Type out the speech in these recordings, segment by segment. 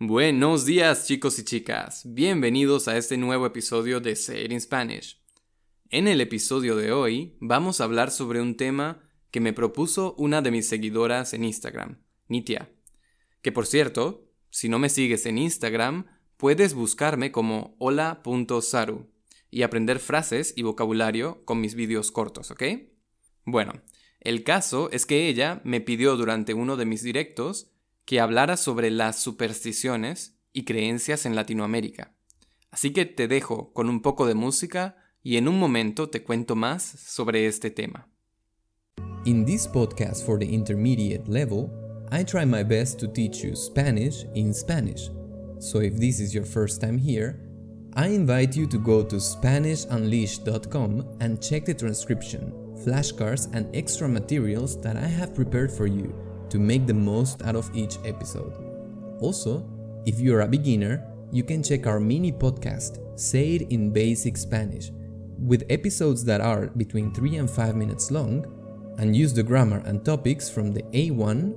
Buenos días chicos y chicas, bienvenidos a este nuevo episodio de Say in Spanish. En el episodio de hoy vamos a hablar sobre un tema que me propuso una de mis seguidoras en Instagram, Nitia. Que por cierto, si no me sigues en Instagram, puedes buscarme como hola.saru y aprender frases y vocabulario con mis vídeos cortos, ¿ok? Bueno, el caso es que ella me pidió durante uno de mis directos que hablara sobre las supersticiones y creencias en Latinoamérica. Así que te dejo con un poco de música y en un momento te cuento más sobre este tema. In this podcast for the intermediate level, I try my best to teach you Spanish in Spanish. So if this is your first time here, I invite you to go to SpanishUnleashed.com and check the transcription, flashcards, and extra materials that I have prepared for you to make the most out of each episode. Also, if you're a beginner, you can check our mini podcast, Say It in Basic Spanish, with episodes that are between 3 and 5 minutes long and use the grammar and topics from the A1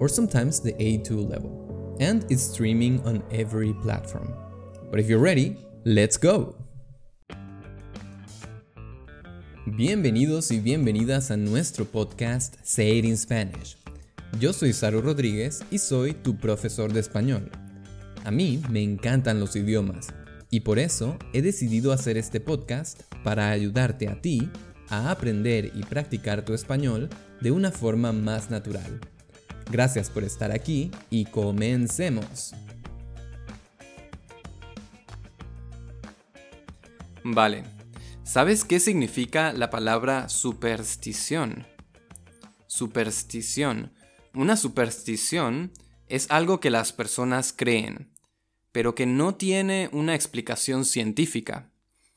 or sometimes the A2 level. And it's streaming on every platform. But if you're ready, let's go! Bienvenidos y bienvenidas a nuestro podcast Say It in Spanish. Yo soy Saru Rodríguez y soy tu profesor de español. A mí me encantan los idiomas y por eso he decidido hacer este podcast para ayudarte a ti a aprender y practicar tu español de una forma más natural. Gracias por estar aquí y comencemos. Vale, ¿sabes qué significa la palabra superstición? Superstición. Una superstición es algo que las personas creen, pero que no tiene una explicación científica.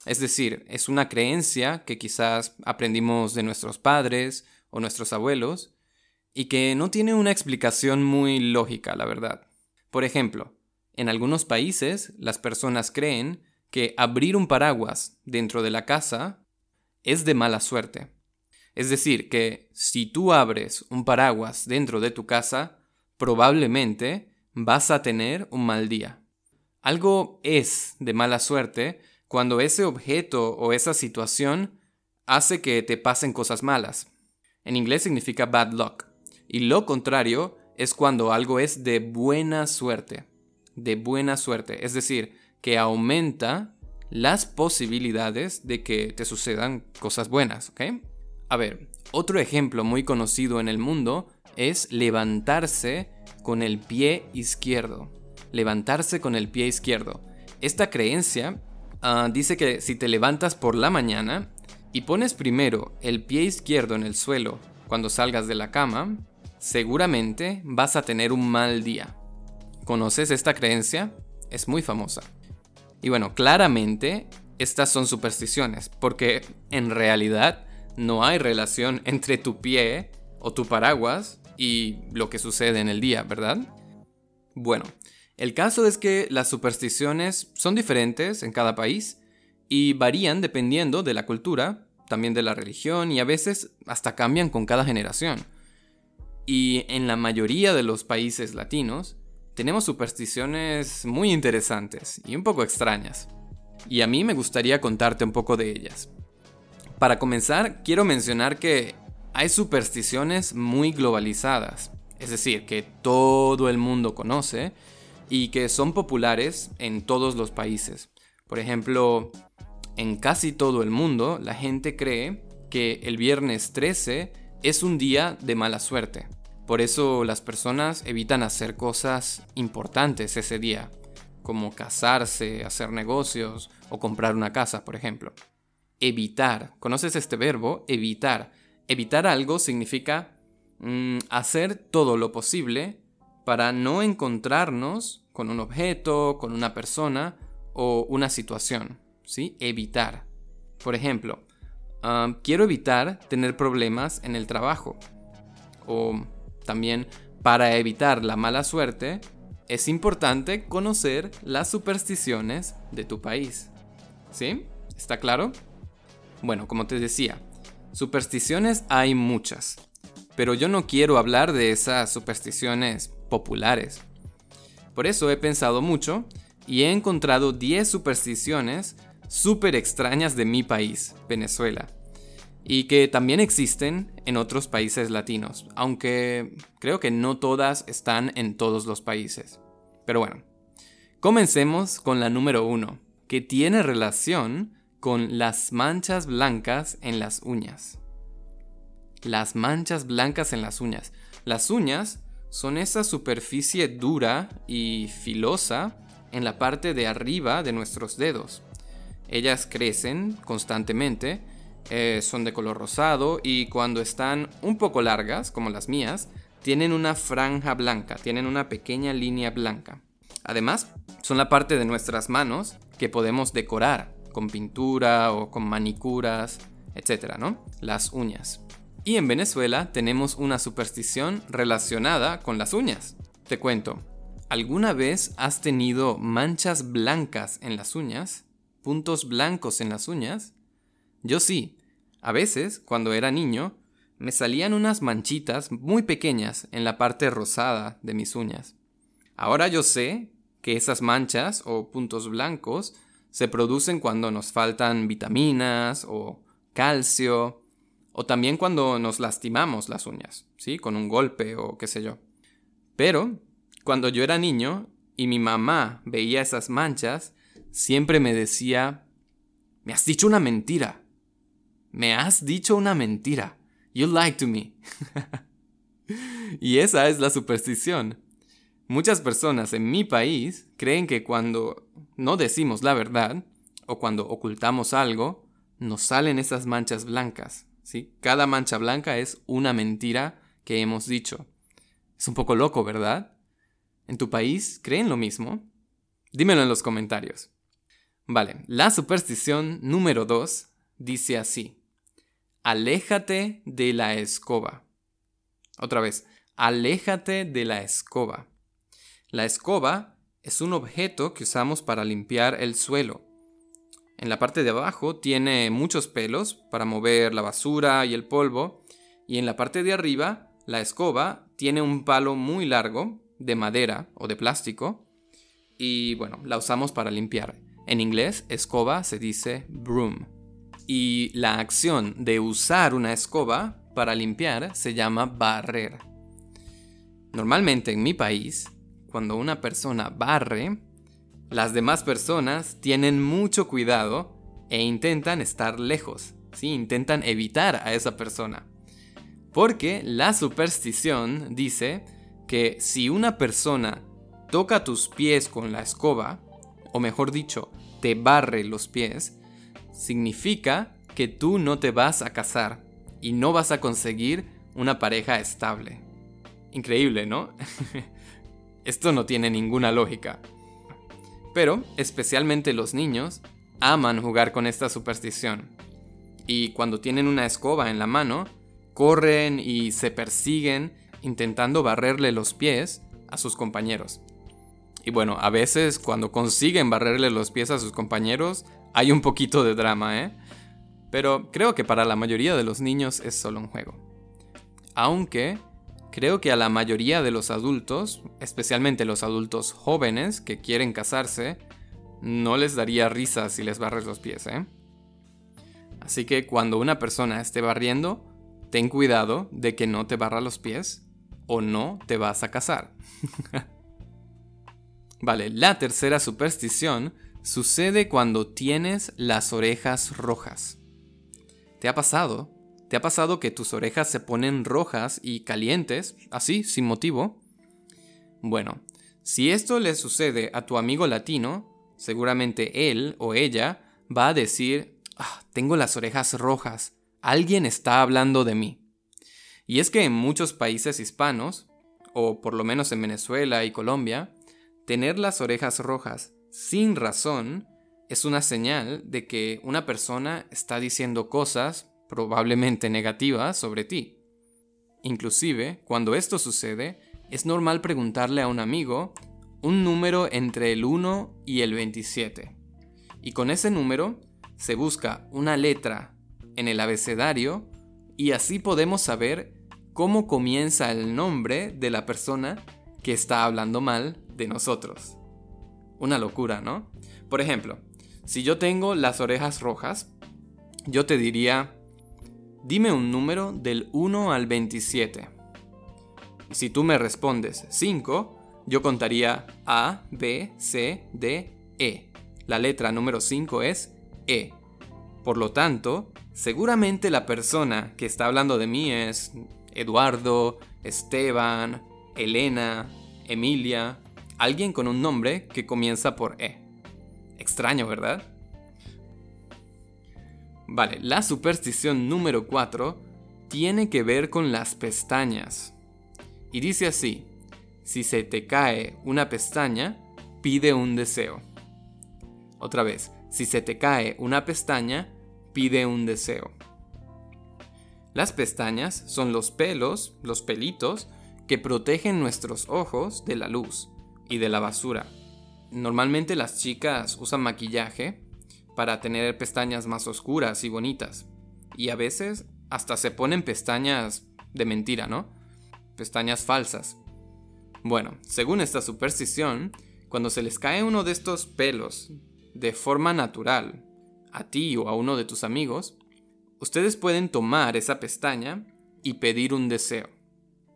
Es decir, es una creencia que quizás aprendimos de nuestros padres o nuestros abuelos y que no tiene una explicación muy lógica, la verdad. Por ejemplo, en algunos países las personas creen que abrir un paraguas dentro de la casa es de mala suerte. Es decir, que si tú abres un paraguas dentro de tu casa, probablemente vas a tener un mal día. Algo es de mala suerte cuando ese objeto o esa situación hace que te pasen cosas malas. En inglés significa bad luck. Y lo contrario es cuando algo es de buena suerte. De buena suerte. Es decir, que aumenta las posibilidades de que te sucedan cosas buenas, ¿ok? A ver, otro ejemplo muy conocido en el mundo es levantarse con el pie izquierdo. Levantarse con el pie izquierdo. Esta creencia ah, dice que si te levantas por la mañana y pones primero el pie izquierdo en el suelo cuando salgas de la cama, seguramente vas a tener un mal día. ¿Conoces esta creencia? Es muy famosa. Y bueno, claramente estas son supersticiones, porque en realidad no hay relación entre tu pie o tu paraguas y lo que sucede en el día, ¿verdad? Bueno, el caso es que las supersticiones son diferentes en cada país y varían dependiendo de la cultura, también de la religión y a veces hasta cambian con cada generación. Y en la mayoría de los países latinos tenemos supersticiones muy interesantes y un poco extrañas. Y a mí me gustaría contarte un poco de ellas. Para comenzar, quiero mencionar que hay supersticiones muy globalizadas, es decir, que todo el mundo conoce y que son populares en todos los países. Por ejemplo, en casi todo el mundo la gente cree que el viernes 13 es un día de mala suerte. Por eso las personas evitan hacer cosas importantes ese día, como casarse, hacer negocios o comprar una casa, por ejemplo evitar. ¿Conoces este verbo? Evitar. Evitar algo significa mm, hacer todo lo posible para no encontrarnos con un objeto, con una persona o una situación. ¿Sí? Evitar. Por ejemplo, ah, quiero evitar tener problemas en el trabajo. O también, para evitar la mala suerte, es importante conocer las supersticiones de tu país. ¿Sí? ¿Está claro? Bueno, como te decía, supersticiones hay muchas, pero yo no quiero hablar de esas supersticiones populares. Por eso he pensado mucho y he encontrado 10 supersticiones súper extrañas de mi país, Venezuela, y que también existen en otros países latinos, aunque creo que no todas están en todos los países. Pero bueno, comencemos con la número 1, que tiene relación con las manchas blancas en las uñas. Las manchas blancas en las uñas. Las uñas son esa superficie dura y filosa en la parte de arriba de nuestros dedos. Ellas crecen constantemente, eh, son de color rosado y cuando están un poco largas, como las mías, tienen una franja blanca, tienen una pequeña línea blanca. Además, son la parte de nuestras manos que podemos decorar con pintura o con manicuras, etc., ¿no? Las uñas. Y en Venezuela tenemos una superstición relacionada con las uñas. Te cuento, ¿alguna vez has tenido manchas blancas en las uñas? ¿Puntos blancos en las uñas? Yo sí. A veces, cuando era niño, me salían unas manchitas muy pequeñas en la parte rosada de mis uñas. Ahora yo sé que esas manchas o puntos blancos se producen cuando nos faltan vitaminas o calcio o también cuando nos lastimamos las uñas, ¿sí? Con un golpe o qué sé yo. Pero, cuando yo era niño y mi mamá veía esas manchas, siempre me decía, me has dicho una mentira. Me has dicho una mentira. You lied to me. y esa es la superstición. Muchas personas en mi país creen que cuando no decimos la verdad, o cuando ocultamos algo, nos salen esas manchas blancas. Cada mancha blanca es una mentira que hemos dicho. Es un poco loco, ¿verdad? ¿En tu país creen lo mismo? Dímelo en los comentarios. Vale, la superstición número 2 dice así. Aléjate de la escoba. Otra vez, aléjate de la escoba. La escoba es un objeto que usamos para limpiar el suelo. En la parte de abajo tiene muchos pelos para mover la basura y el polvo. Y en la parte de arriba, la escoba tiene un palo muy largo de madera o de plástico. Y bueno, la usamos para limpiar. En inglés, escoba se dice broom. Y la acción de usar una escoba para limpiar se llama barrer. Normalmente en mi país, cuando una persona barre, las demás personas tienen mucho cuidado e intentan estar lejos, ¿sí? intentan evitar a esa persona. Porque la superstición dice que si una persona toca tus pies con la escoba, o mejor dicho, te barre los pies, significa que tú no te vas a casar y no vas a conseguir una pareja estable. Increíble, ¿no? Esto no tiene ninguna lógica. Pero, especialmente los niños, aman jugar con esta superstición. Y cuando tienen una escoba en la mano, corren y se persiguen intentando barrerle los pies a sus compañeros. Y bueno, a veces cuando consiguen barrerle los pies a sus compañeros, hay un poquito de drama, ¿eh? Pero creo que para la mayoría de los niños es solo un juego. Aunque Creo que a la mayoría de los adultos, especialmente los adultos jóvenes que quieren casarse, no les daría risa si les barres los pies, ¿eh? Así que cuando una persona esté barriendo, ten cuidado de que no te barra los pies o no te vas a casar. vale, la tercera superstición sucede cuando tienes las orejas rojas. ¿Te ha pasado ¿Te ha pasado que tus orejas se ponen rojas y calientes, así, sin motivo? Bueno, si esto le sucede a tu amigo latino, seguramente él o ella va a decir, ah, tengo las orejas rojas, alguien está hablando de mí. Y es que en muchos países hispanos, o por lo menos en Venezuela y Colombia, tener las orejas rojas sin razón es una señal de que una persona está diciendo cosas probablemente negativa sobre ti. Inclusive, cuando esto sucede, es normal preguntarle a un amigo un número entre el 1 y el 27. Y con ese número se busca una letra en el abecedario y así podemos saber cómo comienza el nombre de la persona que está hablando mal de nosotros. Una locura, ¿no? Por ejemplo, si yo tengo las orejas rojas, yo te diría, dime un número del 1 al 27. Y si tú me respondes 5, yo contaría A, B, C, D, E. La letra número 5 es E. Por lo tanto, seguramente la persona que está hablando de mí es Eduardo, Esteban, Elena, Emilia, alguien con un nombre que comienza por E. Extraño, ¿verdad? Vale, la superstición número 4 tiene que ver con las pestañas. Y dice así, si se te cae una pestaña, pide un deseo. Otra vez, si se te cae una pestaña, pide un deseo. Las pestañas son los pelos, los pelitos, que protegen nuestros ojos de la luz y de la basura. Normalmente las chicas usan maquillaje para tener pestañas más oscuras y bonitas. Y a veces hasta se ponen pestañas de mentira, ¿no? Pestañas falsas. Bueno, según esta superstición, cuando se les cae uno de estos pelos de forma natural a ti o a uno de tus amigos, ustedes pueden tomar esa pestaña y pedir un deseo.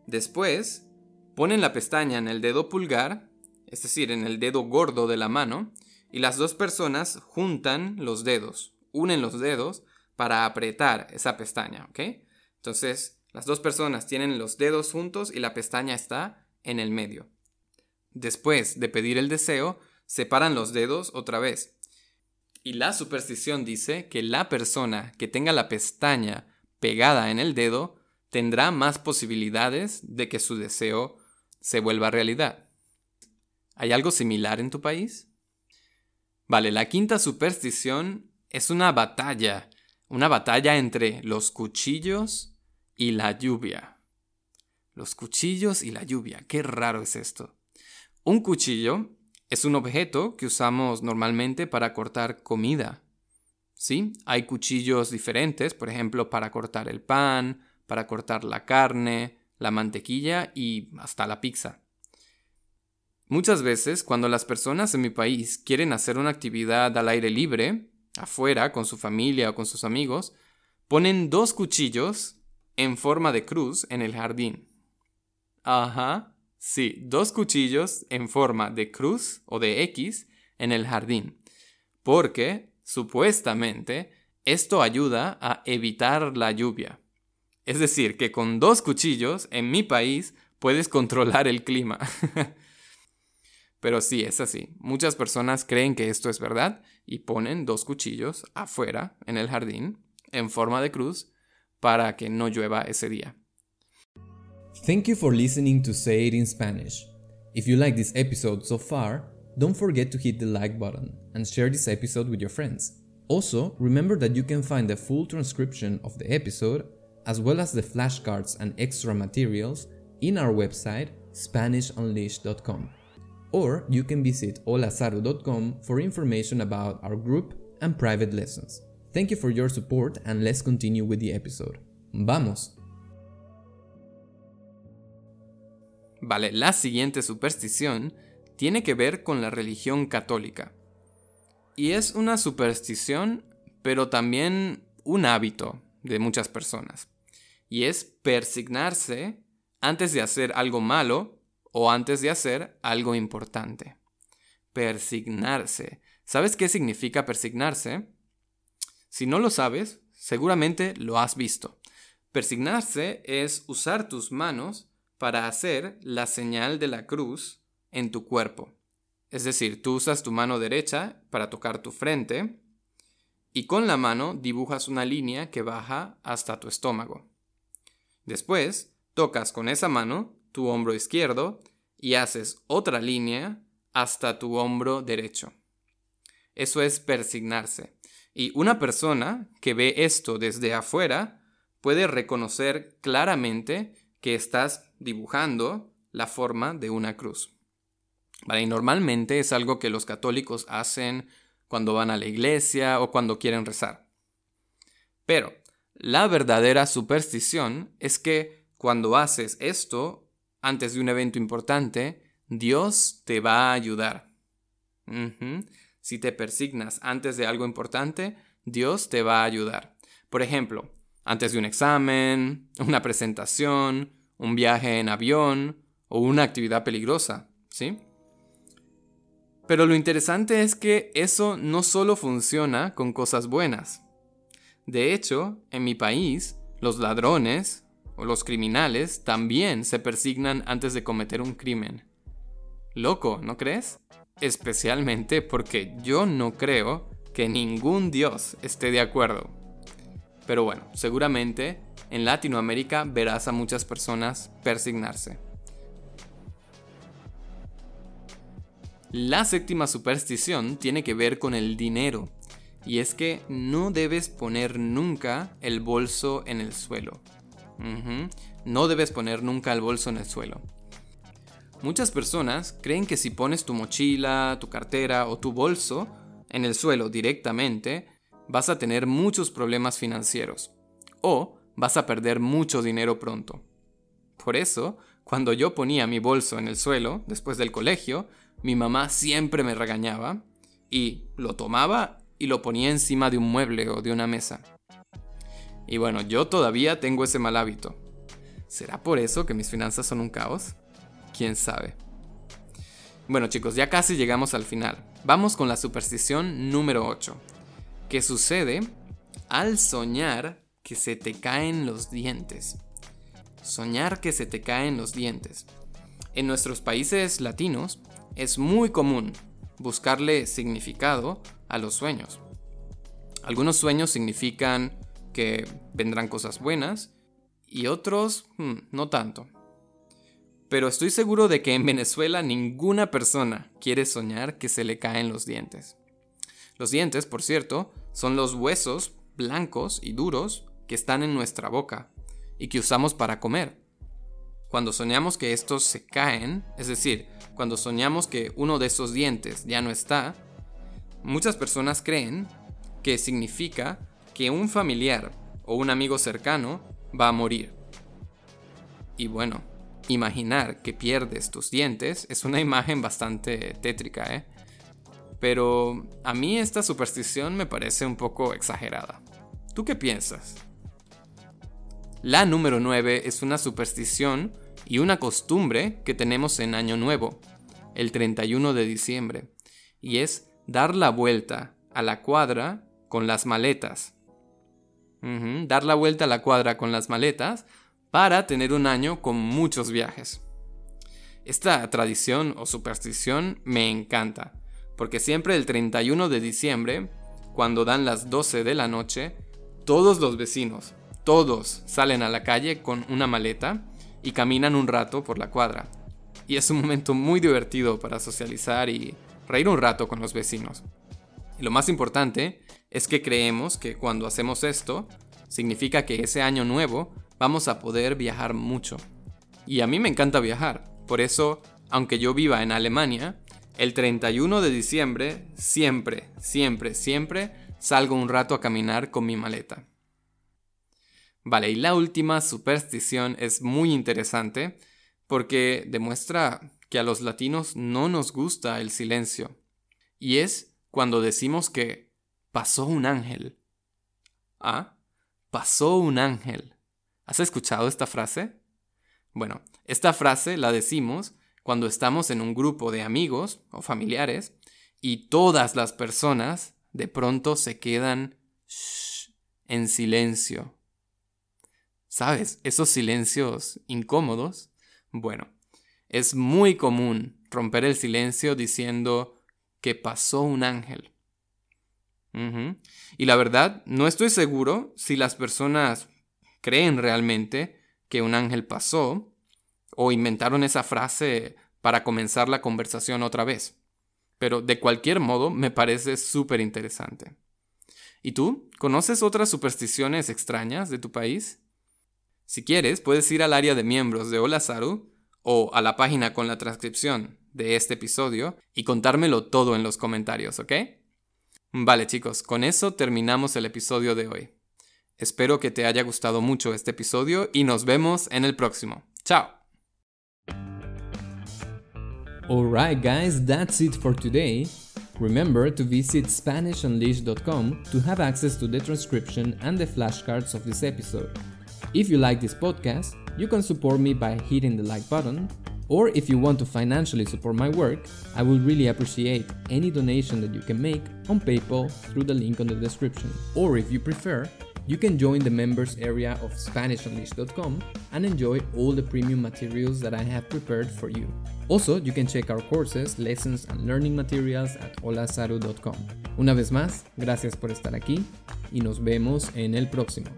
Después, ponen la pestaña en el dedo pulgar, es decir, en el dedo gordo de la mano, y las dos personas juntan los dedos, unen los dedos para apretar esa pestaña, ¿ok? Entonces, las dos personas tienen los dedos juntos y la pestaña está en el medio. Después de pedir el deseo, separan los dedos otra vez y la superstición dice que la persona que tenga la pestaña pegada en el dedo tendrá más posibilidades de que su deseo se vuelva realidad. ¿Hay algo similar en tu país? Vale, la quinta superstición es una batalla, una batalla entre los cuchillos y la lluvia. Los cuchillos y la lluvia, qué raro es esto. Un cuchillo es un objeto que usamos normalmente para cortar comida. ¿Sí? Hay cuchillos diferentes, por ejemplo, para cortar el pan, para cortar la carne, la mantequilla y hasta la pizza. Muchas veces, cuando las personas en mi país quieren hacer una actividad al aire libre, afuera, con su familia o con sus amigos, ponen dos cuchillos en forma de cruz en el jardín. Ajá, Sí, dos cuchillos en forma de cruz o de X en el jardín. Porque, supuestamente, esto ayuda a evitar la lluvia. Es decir, que con dos cuchillos en mi país puedes controlar el clima. Pero sí, es así. Muchas personas creen que esto es verdad y ponen dos cuchillos afuera en el jardín en forma de cruz para que no llueva ese día. Thank you for listening to Say It in Spanish. If you like this episode so far, don't forget to hit the like button and share this episode with your friends. Also, remember that you can find the full transcription of the episode, as well as the flashcards and extra materials, in our website SpanishUnleashed.com. Or you can visit holazaru.com for information about our group and private lessons. Thank you for your support and let's continue with the episode. ¡Vamos! Vale, la siguiente superstición tiene que ver con la religión católica. Y es una superstición, pero también un hábito de muchas personas. Y es persignarse antes de hacer algo malo o antes de hacer algo importante. Persignarse. ¿Sabes qué significa persignarse? Si no lo sabes, seguramente lo has visto. Persignarse es usar tus manos para hacer la señal de la cruz en tu cuerpo. Es decir, tú usas tu mano derecha para tocar tu frente y con la mano dibujas una línea que baja hasta tu estómago. Después, tocas con esa mano tu hombro izquierdo y haces otra línea hasta tu hombro derecho. Eso es persignarse. Y una persona que ve esto desde afuera puede reconocer claramente que estás dibujando la forma de una cruz. Y normalmente es algo que los católicos hacen cuando van a la iglesia o cuando quieren rezar. Pero la verdadera superstición es que cuando haces esto antes de un evento importante, Dios te va a ayudar. Si te persignas antes de algo importante, Dios te va a ayudar. Por ejemplo, antes de un examen, una presentación, un viaje en avión o una actividad peligrosa, ¿sí? Pero lo interesante es que eso no solo funciona con cosas buenas. De hecho, en mi país, los ladrones los criminales también se persignan antes de cometer un crimen. Loco, ¿no crees? Especialmente porque yo no creo que ningún dios esté de acuerdo. Pero bueno, seguramente en Latinoamérica verás a muchas personas persignarse. La séptima superstición tiene que ver con el dinero, y es que no debes poner nunca el bolso en el suelo. No debes poner nunca el bolso en el suelo. Muchas personas creen que si pones tu mochila, tu cartera o tu bolso en el suelo directamente, vas a tener muchos problemas financieros o vas a perder mucho dinero pronto. Por eso, cuando yo ponía mi bolso en el suelo después del colegio, mi mamá siempre me regañaba y lo tomaba y lo ponía encima de un mueble o de una mesa. Y bueno, yo todavía tengo ese mal hábito. ¿Será por eso que mis finanzas son un caos? ¿Quién sabe? Bueno chicos, ya casi llegamos al final. Vamos con la superstición número 8. ¿Qué sucede al soñar que se te caen los dientes? Soñar que se te caen los dientes. En nuestros países latinos es muy común buscarle significado a los sueños. Algunos sueños significan que vendrán cosas buenas y otros hmm, no tanto. Pero estoy seguro de que en Venezuela ninguna persona quiere soñar que se le caen los dientes. Los dientes, por cierto, son los huesos blancos y duros que están en nuestra boca y que usamos para comer. Cuando soñamos que estos se caen, es decir, cuando soñamos que uno de esos dientes ya no está, muchas personas creen que significa que un familiar o un amigo cercano va a morir. Y bueno, imaginar que pierdes tus dientes es una imagen bastante tétrica, ¿eh? Pero a mí esta superstición me parece un poco exagerada. ¿Tú qué piensas? La número 9 es una superstición y una costumbre que tenemos en Año Nuevo, el 31 de diciembre, y es dar la vuelta a la cuadra con las maletas dar la vuelta a la cuadra con las maletas para tener un año con muchos viajes. Esta tradición o superstición me encanta, porque siempre el 31 de diciembre, cuando dan las 12 de la noche, todos los vecinos, todos salen a la calle con una maleta y caminan un rato por la cuadra. Y es un momento muy divertido para socializar y reír un rato con los vecinos. Y lo más importante es que creemos que cuando hacemos esto, significa que ese año nuevo vamos a poder viajar mucho. Y a mí me encanta viajar, por eso, aunque yo viva en Alemania, el 31 de diciembre siempre, siempre, siempre salgo un rato a caminar con mi maleta. Vale, y la última superstición es muy interesante porque demuestra que a los latinos no nos gusta el silencio. Y es cuando decimos que pasó un ángel. ¿Ah? Pasó un ángel. ¿Has escuchado esta frase? Bueno, esta frase la decimos cuando estamos en un grupo de amigos o familiares y todas las personas de pronto se quedan en silencio. ¿Sabes? Esos silencios incómodos. Bueno, es muy común romper el silencio diciendo que pasó un ángel. Y la verdad, no estoy seguro si las personas creen realmente que un ángel pasó o inventaron esa frase para comenzar la conversación otra vez. Pero de cualquier modo me parece súper interesante. ¿Y tú? ¿Conoces otras supersticiones extrañas de tu país? Si quieres, puedes ir al área de miembros de Hola Saru o a la página con la transcripción de este episodio y contármelo todo en los comentarios, ¿ok? Vale chicos, con eso terminamos el episodio de hoy. Espero que te haya gustado mucho este episodio y nos vemos en el próximo. ¡Chao! Alright, guys, that's it for today. Remember to visit SpanishUnleashed.com to have access to the transcription and the flashcards of this episode. If you like this podcast, you can support me by hitting the like button, or if you want to financially support my work, I would really appreciate any donation that you can make on PayPal through the link on the description. Or if you prefer, you can join the members area of SpanishUnleashed.com and enjoy all the premium materials that I have prepared for you. Also, you can check our courses, lessons, and learning materials at holasaru.com. Una vez más, gracias por estar aquí y nos vemos en el próximo.